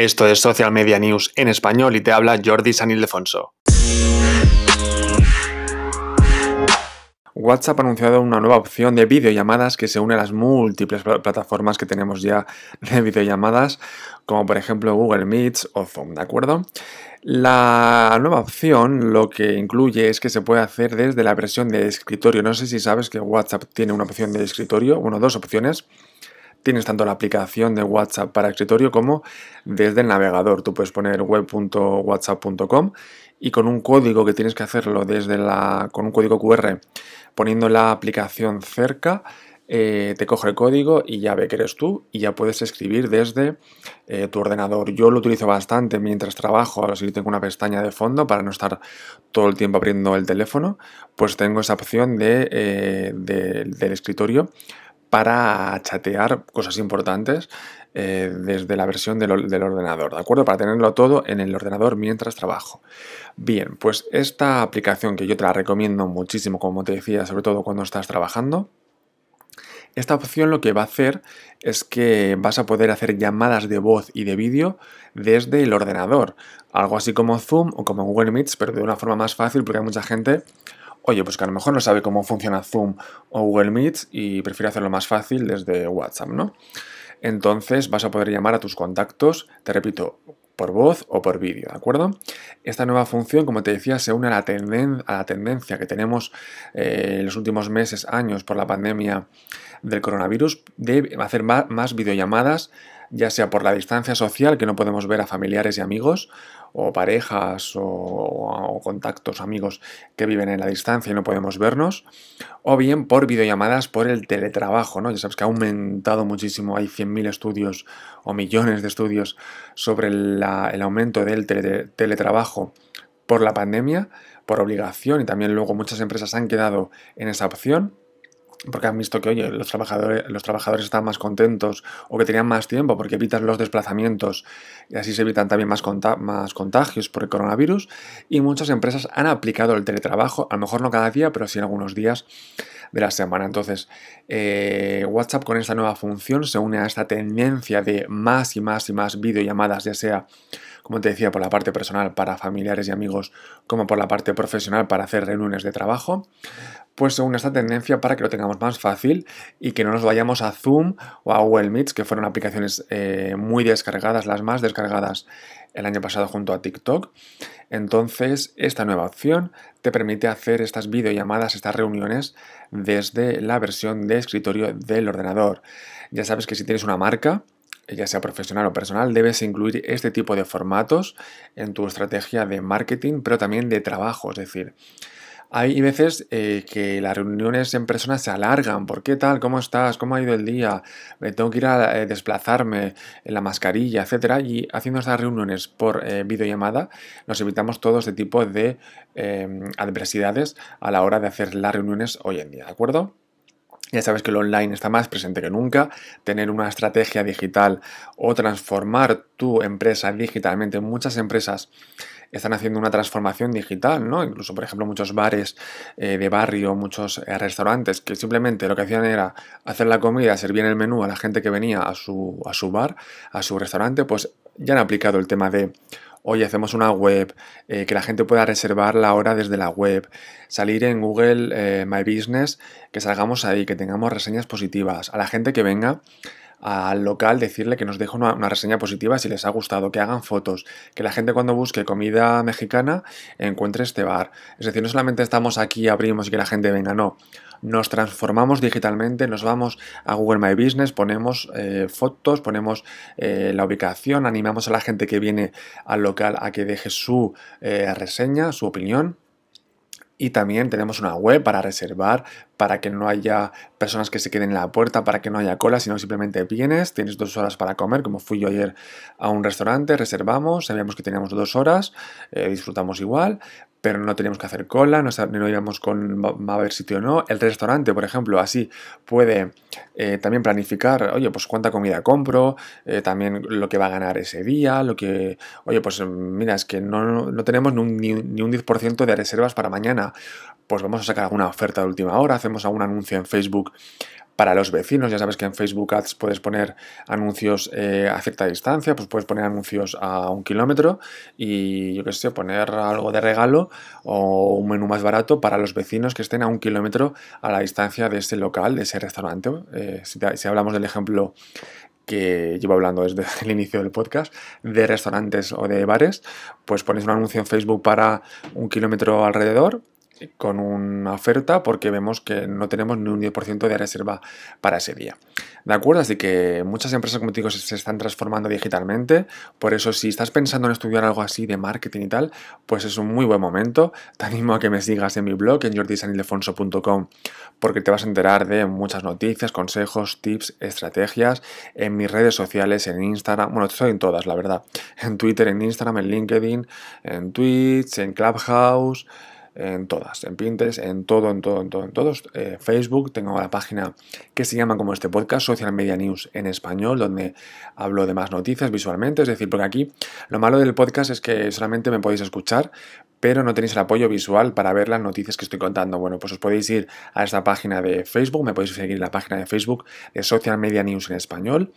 Esto es Social Media News en español y te habla Jordi San Ildefonso. WhatsApp ha anunciado una nueva opción de videollamadas que se une a las múltiples plataformas que tenemos ya de videollamadas, como por ejemplo Google Meets o Zoom, ¿de acuerdo? La nueva opción lo que incluye es que se puede hacer desde la versión de escritorio. No sé si sabes que WhatsApp tiene una opción de escritorio, bueno, dos opciones. Tienes tanto la aplicación de WhatsApp para escritorio como desde el navegador. Tú puedes poner web.whatsapp.com y con un código que tienes que hacerlo desde la con un código QR poniendo la aplicación cerca eh, te coge el código y ya ve que eres tú y ya puedes escribir desde eh, tu ordenador. Yo lo utilizo bastante mientras trabajo, así tengo una pestaña de fondo para no estar todo el tiempo abriendo el teléfono, pues tengo esa opción de, eh, del escritorio para chatear cosas importantes desde la versión del, del, ordenador, ¿de acuerdo? Para tenerlo todo en el ordenador mientras trabajo. Bien, pues esta aplicación que yo te la recomiendo muchísimo, como te decía, sobre todo cuando estás trabajando, esta opción lo que va a hacer es que vas a poder hacer llamadas de voz y de vídeo desde el ordenador. Algo así como Zoom o como Google Meets, pero de una forma más fácil porque hay mucha gente, oye, pues que a lo mejor no sabe cómo funciona Zoom o Google Meets y prefiere hacerlo más fácil desde WhatsApp, ¿no? Entonces vas a poder llamar a tus contactos, te repito, por voz o por vídeo, ¿de acuerdo? Esta nueva función, como te decía, se une a la, a la tendencia que tenemos eh, en los últimos meses, años por la pandemia del coronavirus, de hacer más videollamadas ya sea por la distancia social, que no podemos ver a familiares y amigos, o parejas o, contactos, amigos que viven en la distancia y no podemos vernos, o bien por videollamadas por el teletrabajo, ¿no? Ya sabes que ha aumentado muchísimo, hay 100.000 estudios o millones de estudios sobre el aumento del teletrabajo por la pandemia, por obligación, y también luego muchas empresas han quedado en esa opción porque han visto que, oye, los trabajadores, los trabajadores están más contentos o que tenían más tiempo porque evitan los desplazamientos y así se evitan también más, más contagios por el coronavirus. Y muchas empresas han aplicado el teletrabajo, a lo mejor no cada día, pero sí algunos días de la semana. Entonces, eh, WhatsApp con esta nueva función se une a esta tendencia de más y más y más videollamadas, ya sea, como te decía, por la parte personal para familiares y amigos, como por la parte profesional para hacer reuniones de trabajo pues según esta tendencia para que lo tengamos más fácil y que no nos vayamos a Zoom o a Google Meets, que fueron aplicaciones eh, muy descargadas, las más descargadas el año pasado junto a TikTok. Entonces, esta nueva opción te permite hacer estas videollamadas, estas reuniones desde la versión de escritorio del ordenador. Ya sabes que si tienes una marca, ya sea profesional o personal, debes incluir este tipo de formatos en tu estrategia de marketing, pero también de trabajo, es decir, hay veces eh, que las reuniones en persona se alargan. ¿Por qué tal? ¿Cómo estás? ¿Cómo ha ido el día? Tengo que ir a eh, desplazarme en la mascarilla, etcétera. Y haciendo estas reuniones por eh, videollamada, nos evitamos todo este tipo de em, adversidades a la hora de hacer las reuniones hoy en día, ¿de acuerdo? Ya sabes que el online está más presente que nunca. Tener una estrategia digital o transformar tu empresa digitalmente. Muchas empresas están haciendo una transformación digital, ¿no? Incluso, por ejemplo, muchos bares eh, de barrio, muchos eh, restaurantes que simplemente lo que hacían era hacer la comida, servir el menú a la gente que venía a su, a su bar, a su restaurante, pues ya han aplicado el tema de hoy hacemos una web, eh, que la gente pueda reservar la hora desde la web, salir en Google My Business, que salgamos ahí, que tengamos reseñas positivas, a la gente que venga al local decirle que nos deje una, reseña positiva si les ha gustado, que hagan fotos, que la gente cuando busque comida mexicana encuentre este bar. Es decir, no solamente estamos aquí, abrimos y que la gente venga, no. Nos transformamos digitalmente, nos vamos a Google My Business, ponemos eh, fotos, ponemos eh, la ubicación, animamos a la gente que viene al local a que deje su eh, reseña, su opinión y también tenemos una web para reservar, para que no haya personas que se queden en la puerta, para que no haya cola, sino simplemente vienes, tienes dos horas para comer, como fui yo ayer a un restaurante, reservamos, sabíamos que teníamos dos horas, eh, disfrutamos igual, pero no teníamos que hacer cola, no, no íbamos con va a haber sitio o no. El restaurante, por ejemplo, así puede eh, también planificar, oye, pues cuánta comida compro, eh, también lo que va a ganar ese día, lo que, oye, pues mira, es que no, no tenemos ni un, ni, un 10% de reservas para mañana, pues vamos a sacar alguna oferta de última hora, hacemos algún anuncio en Facebook para los vecinos. Ya sabes que en Facebook Ads puedes poner anuncios eh, a cierta distancia, pues puedes poner anuncios a un kilómetro y yo qué sé, poner algo de regalo o un menú más barato para los vecinos que estén a un kilómetro a la distancia de ese local, de ese restaurante. Eh, si, hablamos del ejemplo que llevo hablando desde el inicio del podcast, de restaurantes o de bares, pues pones un anuncio en Facebook para un kilómetro alrededor con una oferta porque vemos que no tenemos ni un 10% de reserva para ese día. ¿De acuerdo? Así que muchas empresas, como te digo, se están transformando digitalmente. Por eso, si estás pensando en estudiar algo así de marketing y tal, pues es un muy buen momento. Te animo a que me sigas en mi blog, en jordisanildefonso.com, porque te vas a enterar de muchas noticias, consejos, tips, estrategias en mis redes sociales, en Instagram. Bueno, estoy en todas, la verdad. En Twitter, en Instagram, en LinkedIn, en Twitch, en Clubhouse en todas, en Pinterest, en todo, en todo, en todo, en todos. Eh, Facebook, tengo la página que se llama como este podcast, Social Media News en español, donde hablo de más noticias visualmente. Es decir, porque aquí lo malo del podcast es que solamente me podéis escuchar, pero no tenéis el apoyo visual para ver las noticias que estoy contando. Bueno, pues os podéis ir a esta página de Facebook, me podéis seguir en la página de Facebook de Social Media News en español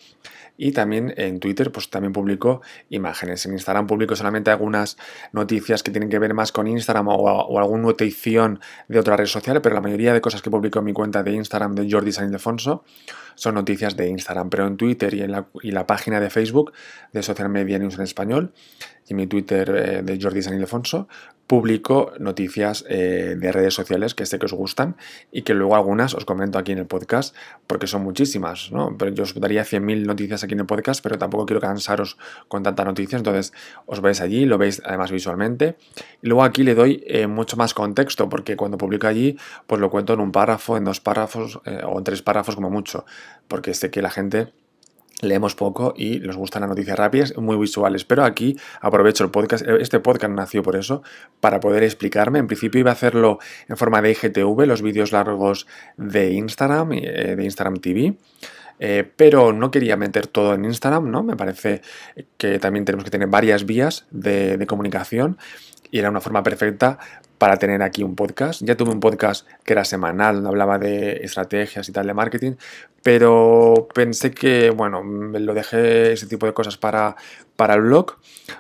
y también en Twitter pues también publico imágenes. En Instagram publico solamente algunas noticias que tienen que ver más con Instagram o, alguna notición de otra red social, pero la mayoría de cosas que publico en mi cuenta de Instagram de Jordi San Ildefonso son noticias de Instagram, pero en Twitter y en la, página de Facebook de Social Media News en español y mi Twitter eh, de Jordi San Ildefonso publico noticias eh, de redes sociales que sé que os gustan y que luego algunas os comento aquí en el podcast porque son muchísimas, ¿no? Pero yo os daría 100.000 noticias aquí en el podcast, pero tampoco quiero cansaros con tantas noticias, entonces os veis allí, lo veis además visualmente. Y luego aquí le doy eh, mucho más contexto porque cuando publico allí pues lo cuento en un párrafo, en dos párrafos o en tres párrafos como mucho, porque sé que la gente leemos poco y nos gustan las noticias rápidas, muy visuales. Pero aquí aprovecho el podcast, este podcast nació por eso, para poder explicarme. En principio iba a hacerlo en forma de IGTV, los vídeos largos de Instagram, eh, de Instagram TV. Eh, pero no quería meter todo en Instagram, ¿no? Me parece que también tenemos que tener varias vías de comunicación y era una forma perfecta para tener aquí un podcast. Ya tuve un podcast que era semanal, donde hablaba de estrategias y tal de marketing, pero pensé que, bueno, lo dejé ese tipo de cosas para, para el blog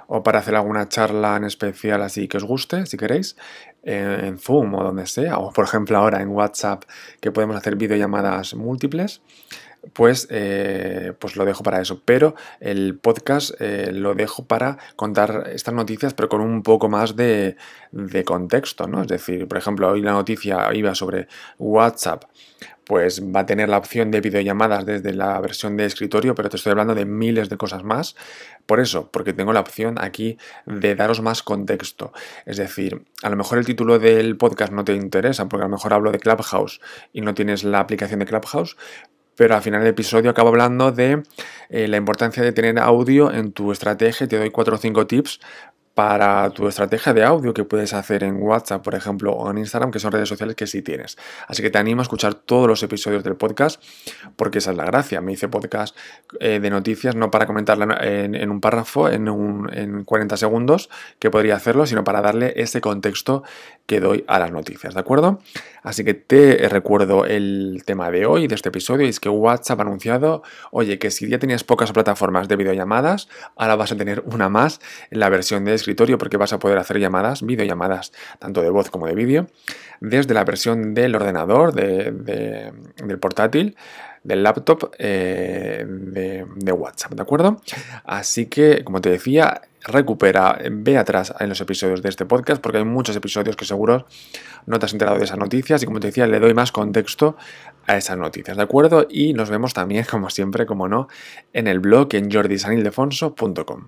o para hacer alguna charla en especial así que os guste, si queréis, en Zoom o donde sea, o por ejemplo ahora en WhatsApp que podemos hacer videollamadas múltiples pues, eh, pues lo dejo para eso. Pero el podcast eh, lo dejo para contar estas noticias, pero con un poco más de, de, contexto, ¿no? Es decir, por ejemplo, hoy la noticia iba sobre WhatsApp, pues va a tener la opción de videollamadas desde la versión de escritorio, pero te estoy hablando de miles de cosas más. Por eso, porque tengo la opción aquí de daros más contexto. Es decir, a lo mejor el título del podcast no te interesa, porque a lo mejor hablo de Clubhouse y no tienes la aplicación de Clubhouse, pero al final del episodio acabo hablando de eh, la importancia de tener audio en tu estrategia. Te doy 4 o 5 tips para tu estrategia de audio que puedes hacer en WhatsApp, por ejemplo, o en Instagram, que son redes sociales que sí tienes. Así que te animo a escuchar todos los episodios del podcast, porque esa es la gracia. Me hice podcast eh, de noticias no para comentarla en, un párrafo, en, en 40 segundos, que podría hacerlo, sino para darle ese contexto que doy a las noticias, ¿de acuerdo? Así que te recuerdo el tema de hoy, de este episodio, y es que WhatsApp ha anunciado, oye, que si ya tenías pocas plataformas de videollamadas, ahora vas a tener una más en la versión de escritorio porque vas a poder hacer llamadas, videollamadas, tanto de voz como de vídeo, desde la versión del ordenador, del portátil, del laptop eh, de, de, WhatsApp, ¿de acuerdo? Así que, como te decía, recupera, ve atrás en los episodios de este podcast porque hay muchos episodios que seguro no te has enterado de esas noticias y como te decía, le doy más contexto a esas noticias, ¿de acuerdo? Y nos vemos también, como siempre, como no, en el blog en jordisanildefonso.com.